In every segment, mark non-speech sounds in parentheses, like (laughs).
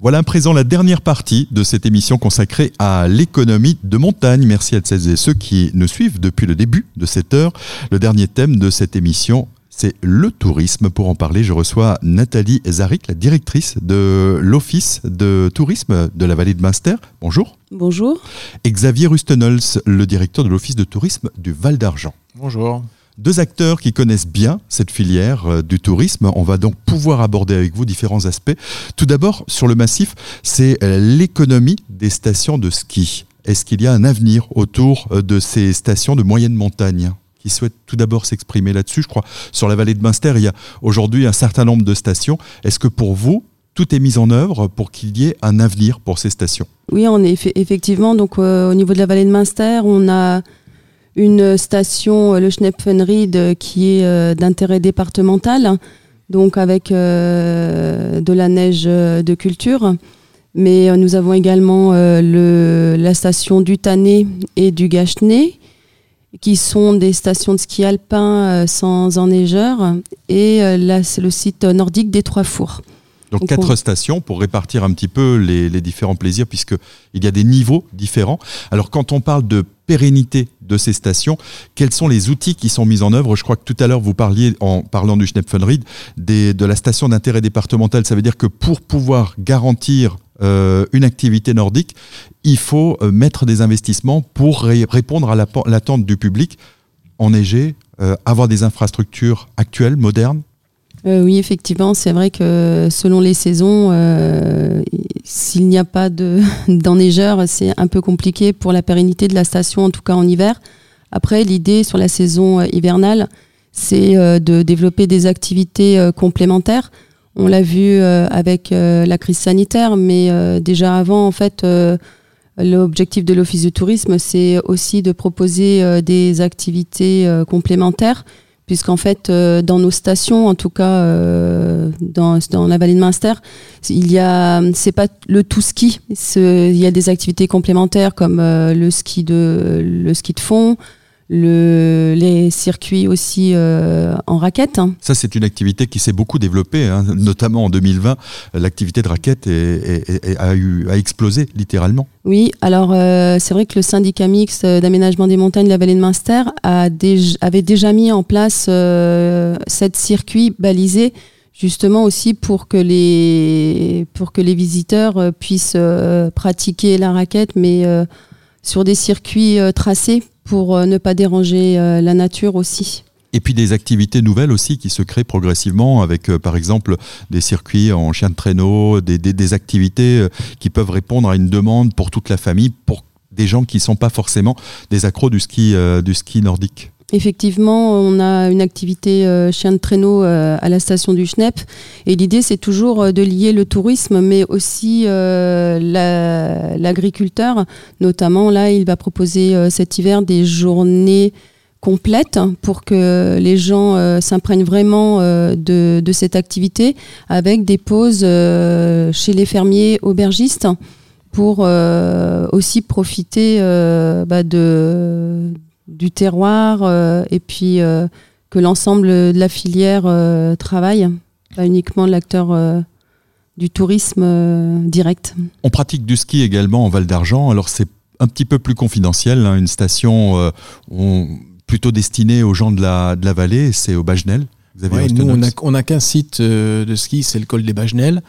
Voilà à présent la dernière partie de cette émission consacrée à l'économie de montagne. Merci à celles et ceux qui nous suivent depuis le début de cette heure. Le dernier thème de cette émission, c'est le tourisme. Pour en parler, je reçois Nathalie Zaric, la directrice de l'Office de tourisme de la vallée de Munster. Bonjour. Bonjour. Et Xavier Rustenols, le directeur de l'Office de tourisme du Val d'Argent. Bonjour deux acteurs qui connaissent bien cette filière euh, du tourisme. On va donc pouvoir aborder avec vous différents aspects. Tout d'abord, sur le massif, c'est euh, l'économie des stations de ski. Est-ce qu'il y a un avenir autour euh, de ces stations de moyenne montagne qui souhaitent tout d'abord s'exprimer là-dessus? Je crois sur la vallée de Munster, il y a aujourd'hui un certain nombre de stations. Est-ce que pour vous, tout est mis en œuvre pour qu'il y ait un avenir pour ces stations? Oui, on est effectivement. Donc, au niveau de la vallée de Munster, on a une station, euh, le Schnepfenried, euh, qui est euh, d'intérêt départemental, donc avec de la neige de culture. Mais nous avons également le, la station du Tanné et du Gachenet, qui sont des stations de ski alpin sans enneigeur, et là, c'est le site nordique des Trois Fours. Donc, quatre stations pour répartir un petit peu les, les différents plaisirs, puisqu'il y a des niveaux différents. Alors quand on parle de pérennité de ces stations, quels sont les outils qui sont mis en œuvre? Je crois que tout à l'heure, vous parliez, en parlant du Schnepfenried, de la station d'intérêt départemental. Ça veut dire que pour pouvoir garantir euh, une activité nordique, il faut euh, mettre des investissements pour répondre à l'attente du public, enneigé, euh, avoir des infrastructures actuelles, modernes euh, oui, effectivement, c'est vrai que selon les saisons, euh, s'il n'y a pas (laughs) d'enneigeur, c'est un peu compliqué pour la pérennité de la station, en tout cas en hiver. Après, l'idée sur la saison euh, hivernale, c'est de développer des activités complémentaires. On l'a vu avec la crise sanitaire, mais déjà avant, en fait, l'objectif de l'Office du tourisme, c'est aussi de proposer des activités complémentaires puisqu'en fait, euh, dans nos stations, en tout cas euh, dans, la vallée de Munster, il y a, c'est pas le tout ski. Il y a des activités complémentaires comme euh, le ski de le ski de fond, le, les circuits aussi euh, en raquette. Ça, c'est une activité qui s'est beaucoup développée, hein. notamment en 2020. L'activité de raquette a, eu, a explosé littéralement. Oui, alors euh, c'est vrai que le syndicat mixte d'aménagement des montagnes de la vallée de Munster a avait déjà mis en place euh, cette circuit balisé justement aussi pour que les, pour que les visiteurs puissent pratiquer la raquette, mais sur des circuits tracés pour euh, ne pas déranger euh, la nature aussi. Et puis des activités nouvelles aussi qui se créent progressivement avec euh, par exemple des circuits en chien de traîneau, des, activités qui peuvent répondre à une demande pour toute la famille, pour des gens qui ne sont pas forcément des accros du ski, du ski nordique. Effectivement, on a une activité euh, chien de traîneau euh, à la station du Schnepp. Et l'idée, c'est toujours euh, de lier le tourisme, mais aussi l'agriculteur. Notamment, là, il va proposer cet hiver des journées complètes pour que les gens s'imprègnent vraiment de, cette activité avec des pauses chez les fermiers aubergistes pour aussi profiter bah, de du terroir euh, et puis euh, que l'ensemble de la filière euh, travaille, pas uniquement l'acteur du tourisme direct. On pratique du ski également en Val d'Argent, alors c'est un petit peu plus confidentiel, hein, une station plutôt destinée aux gens de la, de la vallée, c'est au Bagenel. nous, on n'a qu'un site de ski, c'est le col des Bagenel.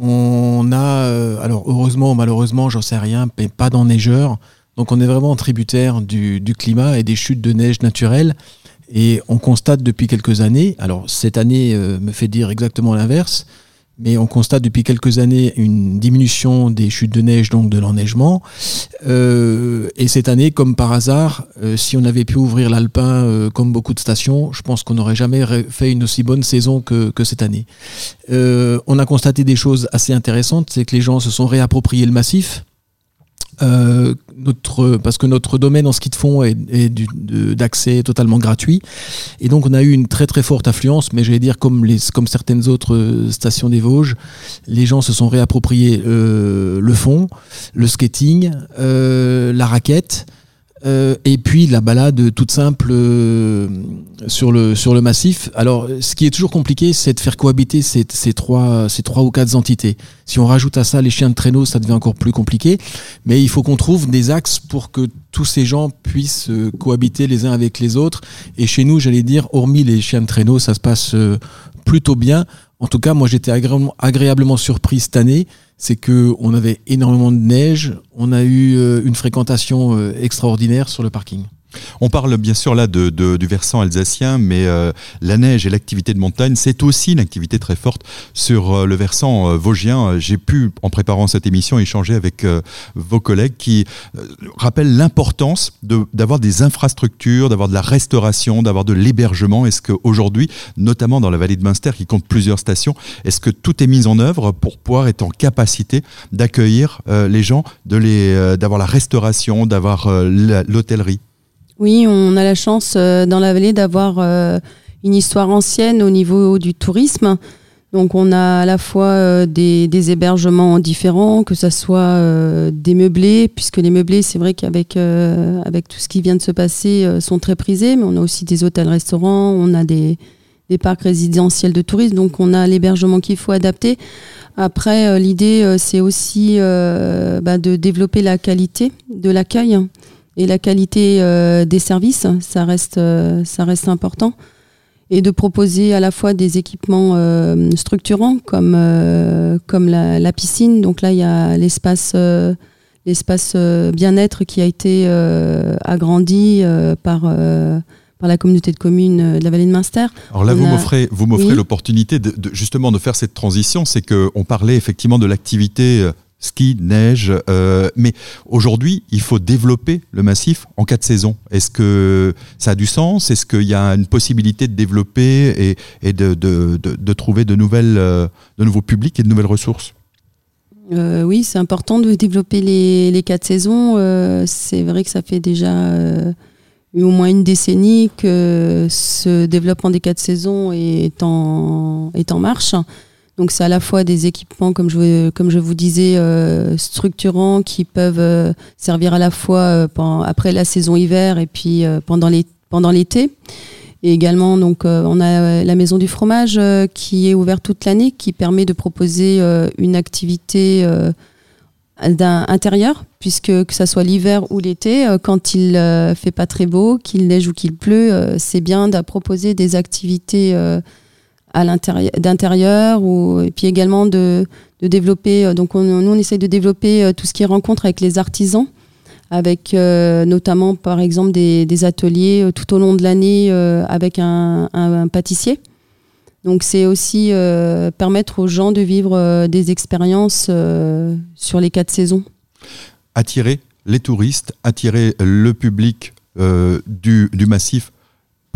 On a, alors heureusement, malheureusement, j'en sais rien, mais pas d'enneigeurs. Donc on est vraiment tributaire du, climat et des chutes de neige naturelles. Et on constate depuis quelques années, alors cette année euh, me fait dire exactement l'inverse, mais on constate depuis quelques années une diminution des chutes de neige, donc de l'enneigement. Euh, et cette année, comme par hasard, euh, si on avait pu ouvrir l'Alpin comme beaucoup de stations, je pense qu'on n'aurait jamais fait une aussi bonne saison que, que cette année. on a constaté des choses assez intéressantes, c'est que les gens se sont réappropriés le massif. Euh, notre, parce que notre domaine en ski de fond est, d'accès totalement gratuit. Et donc on a eu une très très forte affluence, mais j'allais dire comme, les, comme certaines autres euh, stations des Vosges, les gens se sont réappropriés euh, le fond, le skating, la raquette. Euh, et puis la balade toute simple euh, sur, le, sur le massif. Alors, ce qui est toujours compliqué, c'est de faire cohabiter ces, trois, ces trois ou quatre entités. Si on rajoute à ça les chiens de traîneau, ça devient encore plus compliqué. Mais il faut qu'on trouve des axes pour que tous ces gens puissent euh, cohabiter les uns avec les autres. Et chez nous, j'allais dire, hormis les chiens de traîneau, ça se passe plutôt bien. En tout cas, moi, j'étais agréablement surpris cette année c'est que on avait énormément de neige, on a eu euh, une fréquentation euh, extraordinaire sur le parking. On parle bien sûr là du versant alsacien, mais euh, la neige et l'activité de montagne, c'est aussi une activité très forte sur euh, le versant euh, vosgien. J'ai pu, en préparant cette émission, échanger avec vos collègues qui rappellent l'importance d'avoir des infrastructures, d'avoir de la restauration, d'avoir de l'hébergement. Est-ce qu'aujourd'hui, notamment dans la vallée de Munster, qui compte plusieurs stations, est-ce que tout est mis en œuvre pour pouvoir être en capacité d'accueillir les gens, d'avoir la restauration, d'avoir l'hôtellerie? Oui, on a la chance euh, dans la vallée d'avoir euh, une histoire ancienne au niveau du tourisme. Donc on a à la fois euh, des, hébergements différents, que ce soit des meublés, puisque les meublés, c'est vrai qu'avec avec tout ce qui vient de se passer, sont très prisés, mais on a aussi des hôtels-restaurants, on a des, parcs résidentiels de tourisme, donc on a l'hébergement qu'il faut adapter. Après, l'idée, c'est aussi bah, de développer la qualité de l'accueil et la qualité euh, des services, ça reste, euh, ça reste important. Et de proposer à la fois des équipements euh, structurants comme, comme la, piscine. Donc là, il y a l'espace l'espace bien-être qui a été agrandi par par la communauté de communes de la vallée de Munster. Alors là, vous m'offrez, vous m'offrez l'opportunité de, justement de faire cette transition. C'est que on parlait effectivement de l'activité ski, neige. Euh, mais aujourd'hui, il faut développer le massif en quatre saisons. Est-ce que ça a du sens? Est-ce qu'il y a une possibilité de développer et, de, trouver de, nouvelles, euh, de nouveaux publics et de nouvelles ressources? Euh, oui, c'est important de développer les, quatre saisons. c'est vrai que ça fait déjà au moins une décennie que ce développement des quatre saisons est est en marche. Donc c'est à la fois des équipements, comme je, comme je vous disais, euh, structurants qui peuvent euh, servir à la fois euh, après la saison hiver et puis pendant l'été. Et également, donc, on a la maison du fromage qui est ouverte toute l'année, qui permet de proposer une activité intérieure, puisque que ce soit l'hiver ou l'été, quand il fait pas très beau, qu'il neige ou qu'il pleut, c'est bien de proposer des activités à l'intérieur d'intérieur ou et puis également de, de développer euh, donc on, nous on essaye de développer euh, tout ce qui est rencontre avec les artisans avec euh, notamment par exemple des, ateliers tout au long de l'année avec un, un, pâtissier. Donc c'est aussi permettre aux gens de vivre des expériences sur les quatre saisons. Attirer les touristes attirer le public du, du massif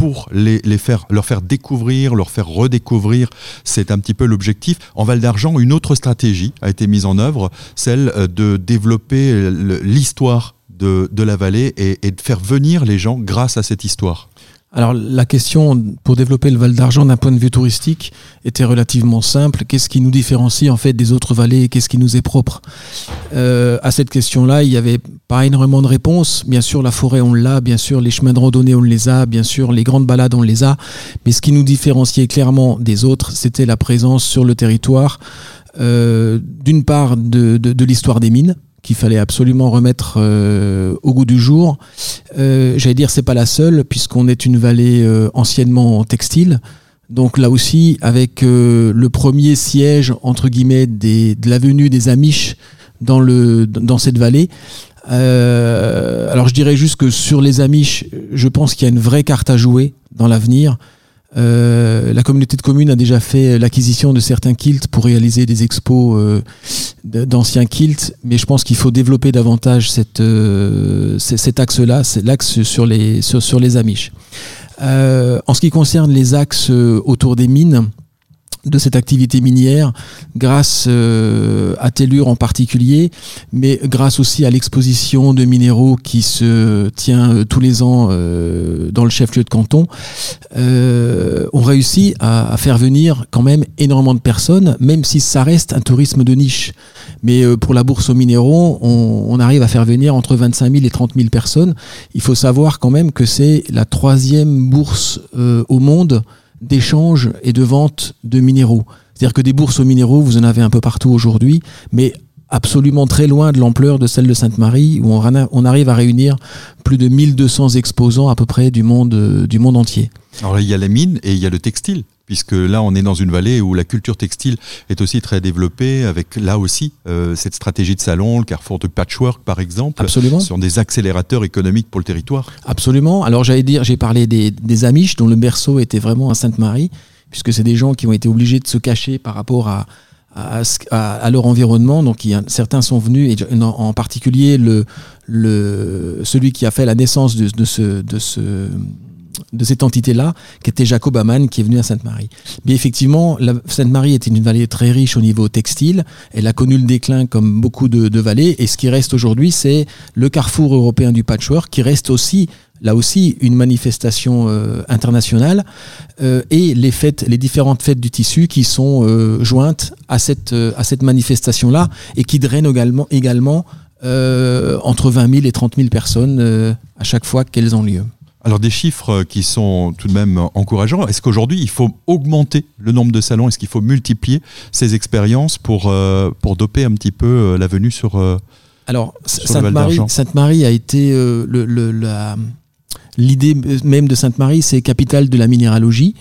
pour les, faire, leur faire découvrir, leur faire redécouvrir. C'est un petit peu l'objectif. En Val d'Argent, une autre stratégie a été mise en œuvre, celle euh, de développer l'histoire de, la vallée et, de faire venir les gens grâce à cette histoire. Alors la question pour développer le Val d'Argent d'un point de vue touristique était relativement simple. Qu'est-ce qui nous différencie en fait des autres vallées Qu'est-ce qui nous est propre? Euh, À cette question-là, il n'y avait pas énormément de réponses. Bien sûr, la forêt on l'a, bien sûr les chemins de randonnée on les a, bien sûr les grandes balades on les a. Mais ce qui nous différenciait clairement des autres, c'était la présence sur le territoire euh, d'une part de l'histoire des mines qu'il fallait absolument remettre euh, au goût du jour. Euh, J'allais dire c'est pas la seule puisqu'on est une vallée euh, anciennement textile. Donc là aussi, avec euh, le premier siège entre guillemets des, de la venue des Amish dans le dans cette vallée. alors je dirais juste que sur les Amish, je pense qu'il y a une vraie carte à jouer dans l'avenir. Euh, la communauté de communes a déjà fait l'acquisition de certains kilts pour réaliser des expos euh, d'anciens kilts, mais je pense qu'il faut développer davantage euh, cet axe-là, l'axe sur les, sur, les Amish. en ce qui concerne les axes autour des mines, de cette activité minière grâce euh, à Tellure en particulier, mais grâce aussi à l'exposition de minéraux qui se tient euh, tous les ans euh, dans le chef-lieu de canton, on réussit à, faire venir quand même énormément de personnes, même si ça reste un tourisme de niche. Mais pour la bourse aux minéraux, on, on, arrive à faire venir entre 25 000 et 30 000 personnes. Il faut savoir quand même que c'est la troisième bourse au monde d'échange et de vente de minéraux. C'est-à-dire que des bourses aux minéraux, vous en avez un peu partout aujourd'hui, mais absolument très loin de l'ampleur de celle de Sainte-Marie, où on, arrive à réunir plus de 1200 exposants à peu près du monde, euh, du monde entier. Alors il y a la mine et il y a le textile puisque là on est dans une vallée où la culture textile est aussi très développée, avec là aussi euh, cette stratégie de salon, le carrefour de patchwork par exemple, Absolument. sont des accélérateurs économiques pour le territoire. Absolument. Alors j'allais dire, j'ai parlé des, des Amish dont le berceau était vraiment à Sainte-Marie, puisque c'est des gens qui ont été obligés de se cacher par rapport à, à, leur environnement. Donc, il certains sont venus, et en, particulier le, le, celui qui a fait la naissance de, de ce, de ce de cette entité-là, qui était Jacob Amann, qui est venu à Sainte-Marie. Mais effectivement, Sainte-Marie était une vallée très riche au niveau textile. Elle a connu le déclin comme beaucoup de, vallées. Et ce qui reste aujourd'hui, c'est le carrefour européen du patchwork, qui reste aussi là aussi une manifestation euh, internationale euh, et les fêtes, les différentes fêtes du tissu qui sont euh, jointes à cette, à cette manifestation-là et qui drainent également, également entre 20 000 et 30 000 personnes à chaque fois qu'elles ont lieu. Alors des chiffres qui sont tout de même encourageants. Est-ce qu'aujourd'hui il faut augmenter le nombre de salons? Est-ce qu'il faut multiplier ces expériences pour, euh, pour doper un petit peu euh, la venue sur euh, Alors Sainte-Marie Sainte a été le, L'idée même de Sainte-Marie, c'est capitale de la minéralogie.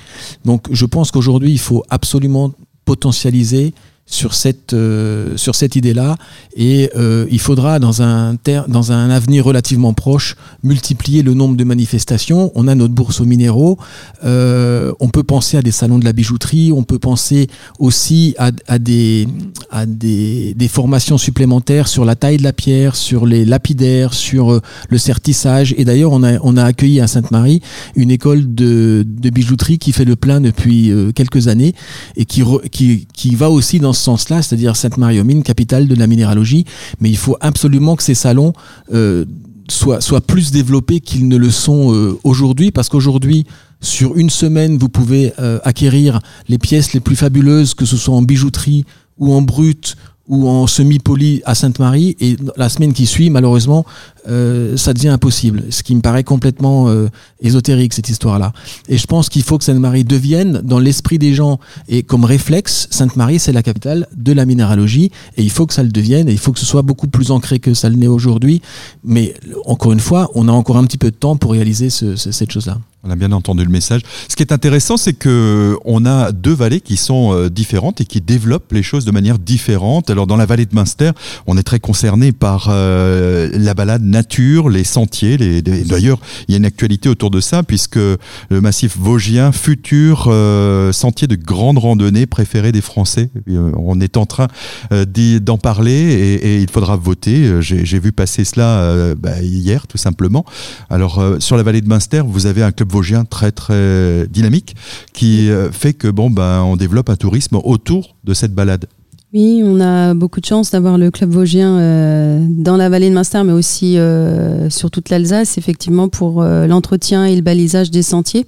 Donc je pense qu'aujourd'hui, il faut absolument potentialiser sur cette, euh, sur cette idée-là. Et euh, il faudra dans un, dans un avenir relativement proche multiplier le nombre de manifestations. On a notre bourse aux minéraux, euh, on peut penser à des salons de la bijouterie, on peut penser aussi à, des, à des, des, formations supplémentaires sur la taille de la pierre, sur les lapidaires, sur le sertissage. Et d'ailleurs on a, on a accueilli à Sainte-Marie une école de, de bijouterie qui fait le plein depuis quelques années et qui, qui, qui va aussi dans sens-là, c'est-à-dire Sainte-Marie aux Mines, capitale de la minéralogie. Mais il faut absolument que ces salons euh, soient, plus développés qu'ils ne le sont euh, aujourd'hui, parce qu'aujourd'hui, sur une semaine, vous pouvez euh, acquérir les pièces les plus fabuleuses, que ce soit en bijouterie ou en brut ou en semi-poli à Sainte-Marie, et la semaine qui suit, malheureusement, euh, ça devient impossible. Ce qui me paraît complètement euh, ésotérique, cette histoire-là. Et je pense qu'il faut que Sainte-Marie devienne, dans l'esprit des gens, et comme réflexe, Sainte-Marie, c'est la capitale de la minéralogie, et il faut que ça le devienne, et il faut que ce soit beaucoup plus ancré que ça l'est aujourd'hui. Mais encore une fois, on a encore un petit peu de temps pour réaliser cette chose-là. On a bien entendu le message. Ce qui est intéressant, c'est que on a deux vallées qui sont euh, différentes et qui développent les choses de manière différente. Alors dans la vallée de Münster, on est très concerné par la balade nature, les sentiers. Les, D'ailleurs, il y a une actualité autour de ça, puisque le massif vosgien, futur euh, sentier de grande randonnée préféré des Français. Euh, on est en train euh, d'en parler et, il faudra voter. J'ai vu passer cela bah, hier, tout simplement. Alors, sur la vallée de Münster, vous avez un club vosgien très, très dynamique qui fait que, bon, ben, on développe un tourisme autour de cette balade. Oui, on a beaucoup de chance d'avoir le club vosgien euh, dans la vallée de Münster, mais aussi euh, sur toute l'Alsace, effectivement, pour euh, l'entretien et le balisage des sentiers.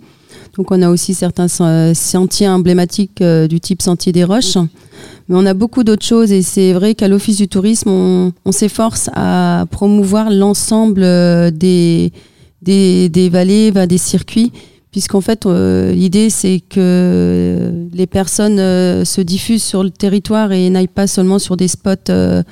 Donc on a aussi certains sentiers emblématiques du type Sentier des Roches. Mais on a beaucoup d'autres choses et c'est vrai qu'à l'Office du tourisme, on, s'efforce à promouvoir l'ensemble des, des vallées, des circuits puisqu'en fait euh, l'idée c'est que les personnes euh, se diffusent sur le territoire et n'aillent pas seulement sur des spots euh,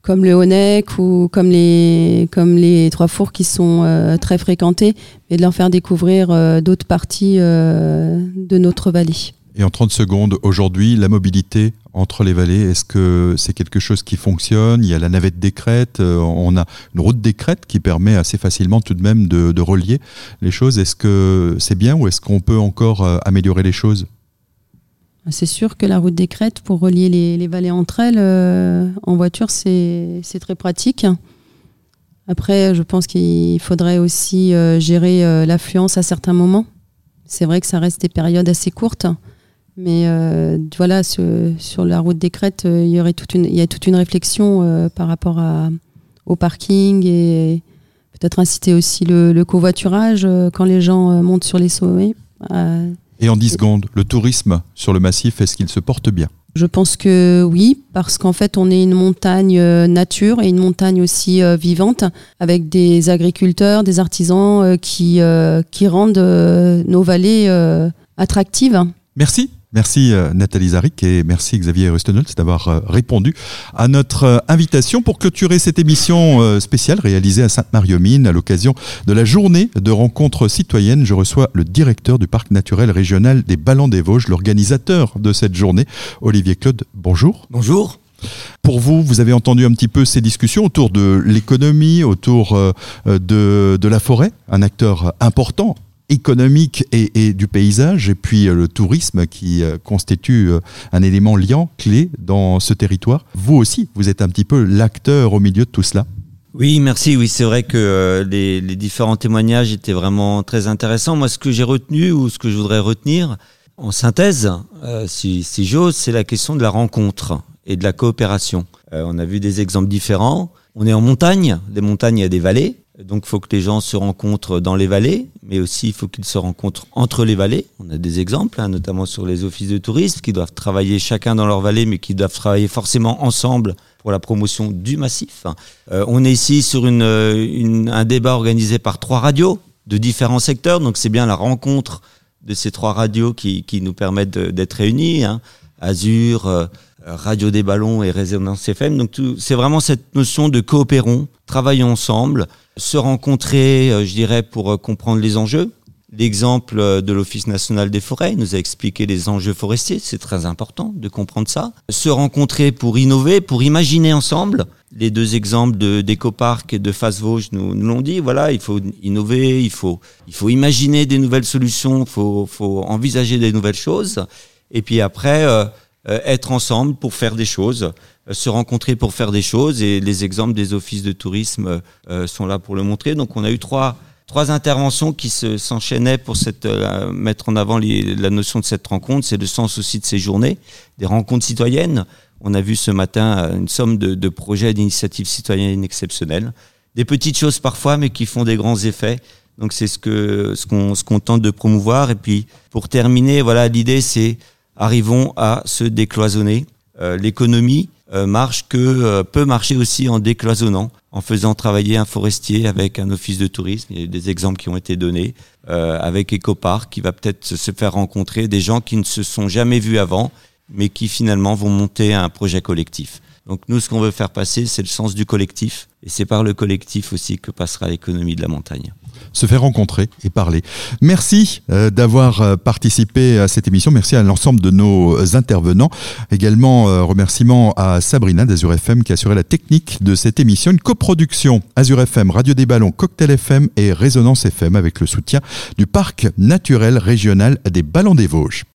comme le Honeck ou comme les comme les Trois Fours qui sont très fréquentés, mais de leur faire découvrir d'autres parties de notre vallée. Et en 30 secondes, aujourd'hui, la mobilité entre les vallées, est-ce que c'est quelque chose qui fonctionne? Il y a la navette des crêtes, euh, on a une route des crêtes qui permet assez facilement tout de même de, relier les choses. Est-ce que c'est bien ou est-ce qu'on peut encore euh, améliorer les choses? C'est sûr que la route des crêtes, pour relier les, vallées entre elles, euh, en voiture, c'est très pratique. Après, je pense qu'il faudrait aussi gérer l'affluence à certains moments. C'est vrai que ça reste des périodes assez courtes. Mais euh, voilà, sur la route des crêtes, il y aurait toute une, il y a toute une réflexion par rapport à, au parking et peut-être inciter aussi le, covoiturage quand les gens montent sur les sommets. et en 10 secondes, le tourisme sur le massif, est-ce qu'il se porte bien? Je pense que oui, parce qu'en fait, on est une montagne euh, nature et une montagne aussi euh, vivante, avec des agriculteurs, des artisans euh, qui, qui rendent nos vallées attractives. Merci. Merci euh, Nathalie Zaric et merci Xavier Rustenholz d'avoir euh, répondu à notre euh, invitation pour clôturer cette émission spéciale réalisée à Sainte-Marie-aux-Mines à l'occasion de la journée de rencontres citoyennes. Je reçois le directeur du parc naturel régional des Ballons des Vosges, l'organisateur de cette journée, Olivier Claude. Bonjour. Bonjour. Pour vous, vous avez entendu un petit peu ces discussions autour de l'économie, autour de, de la forêt, un acteur important économique et, du paysage, et puis euh, le tourisme qui euh, constitue euh, un élément liant, clé dans ce territoire. Vous aussi, vous êtes un petit peu l'acteur au milieu de tout cela. Oui, merci. Oui, c'est vrai que les, différents témoignages étaient vraiment très intéressants. Moi, ce que j'ai retenu ou ce que je voudrais retenir en synthèse, si, j'ose, c'est la question de la rencontre et de la coopération. on a vu des exemples différents. On est en montagne. Des montagnes, il y a des vallées. Donc il faut que les gens se rencontrent dans les vallées, mais aussi il faut qu'ils se rencontrent entre les vallées. On a des exemples, hein, notamment sur les offices de tourisme, qui doivent travailler chacun dans leur vallée, mais qui doivent travailler forcément ensemble pour la promotion du massif. Euh, on est ici sur une, un débat organisé par trois radios de différents secteurs, donc c'est bien la rencontre de ces trois radios qui, nous permettent d'être réunis. Hein. Euh, Radio des Ballons et Résonance FM. Donc c'est vraiment cette notion de coopérons, travaillons ensemble, se rencontrer, euh, je dirais, pour euh, comprendre les enjeux. L'exemple euh, de l'Office national des forêts nous a expliqué les enjeux forestiers, c'est très important de comprendre ça. Se rencontrer pour innover, pour imaginer ensemble. Les deux exemples de d'Ecopark et de Face Vosges nous, nous l'ont dit. Voilà, il faut innover, il faut, il faut imaginer des nouvelles solutions, il faut, faut envisager des nouvelles choses. Et puis après, être ensemble pour faire des choses. Euh, se rencontrer pour faire des choses et les exemples des offices de tourisme euh, sont là pour le montrer. Donc on a eu trois, trois interventions qui s'enchaînaient pour cette, euh, mettre en avant la notion de cette rencontre. C'est le sens aussi de ces journées, des rencontres citoyennes. On a vu ce matin une somme de, de projets d'initiatives citoyennes exceptionnelles. Des petites choses parfois, mais qui font des grands effets. Donc c'est ce que ce qu'on ce qu'on tente de promouvoir. Et puis pour terminer, voilà, l'idée c'est arrivons à se décloisonner. L'économie, euh, marche que euh, peut marcher aussi en décloisonnant, en faisant travailler un forestier avec un office de tourisme. Il y a des exemples qui ont été donnés euh, avec Ecopark qui va peut-être se faire rencontrer des gens qui ne se sont jamais vus avant, mais qui finalement vont monter un projet collectif. Donc nous, ce qu'on veut faire passer, c'est le sens du collectif, et c'est par le collectif aussi que passera l'économie de la montagne se faire rencontrer et parler. Merci euh, d'avoir euh, participé à cette émission. Merci à l'ensemble de nos intervenants. Également, euh, remerciements à Sabrina d'Azur FM qui a assuré la technique de cette émission. Une coproduction Azur FM, Radio des Ballons, Cocktail FM et Résonance FM avec le soutien du Parc naturel régional des Ballons des Vosges.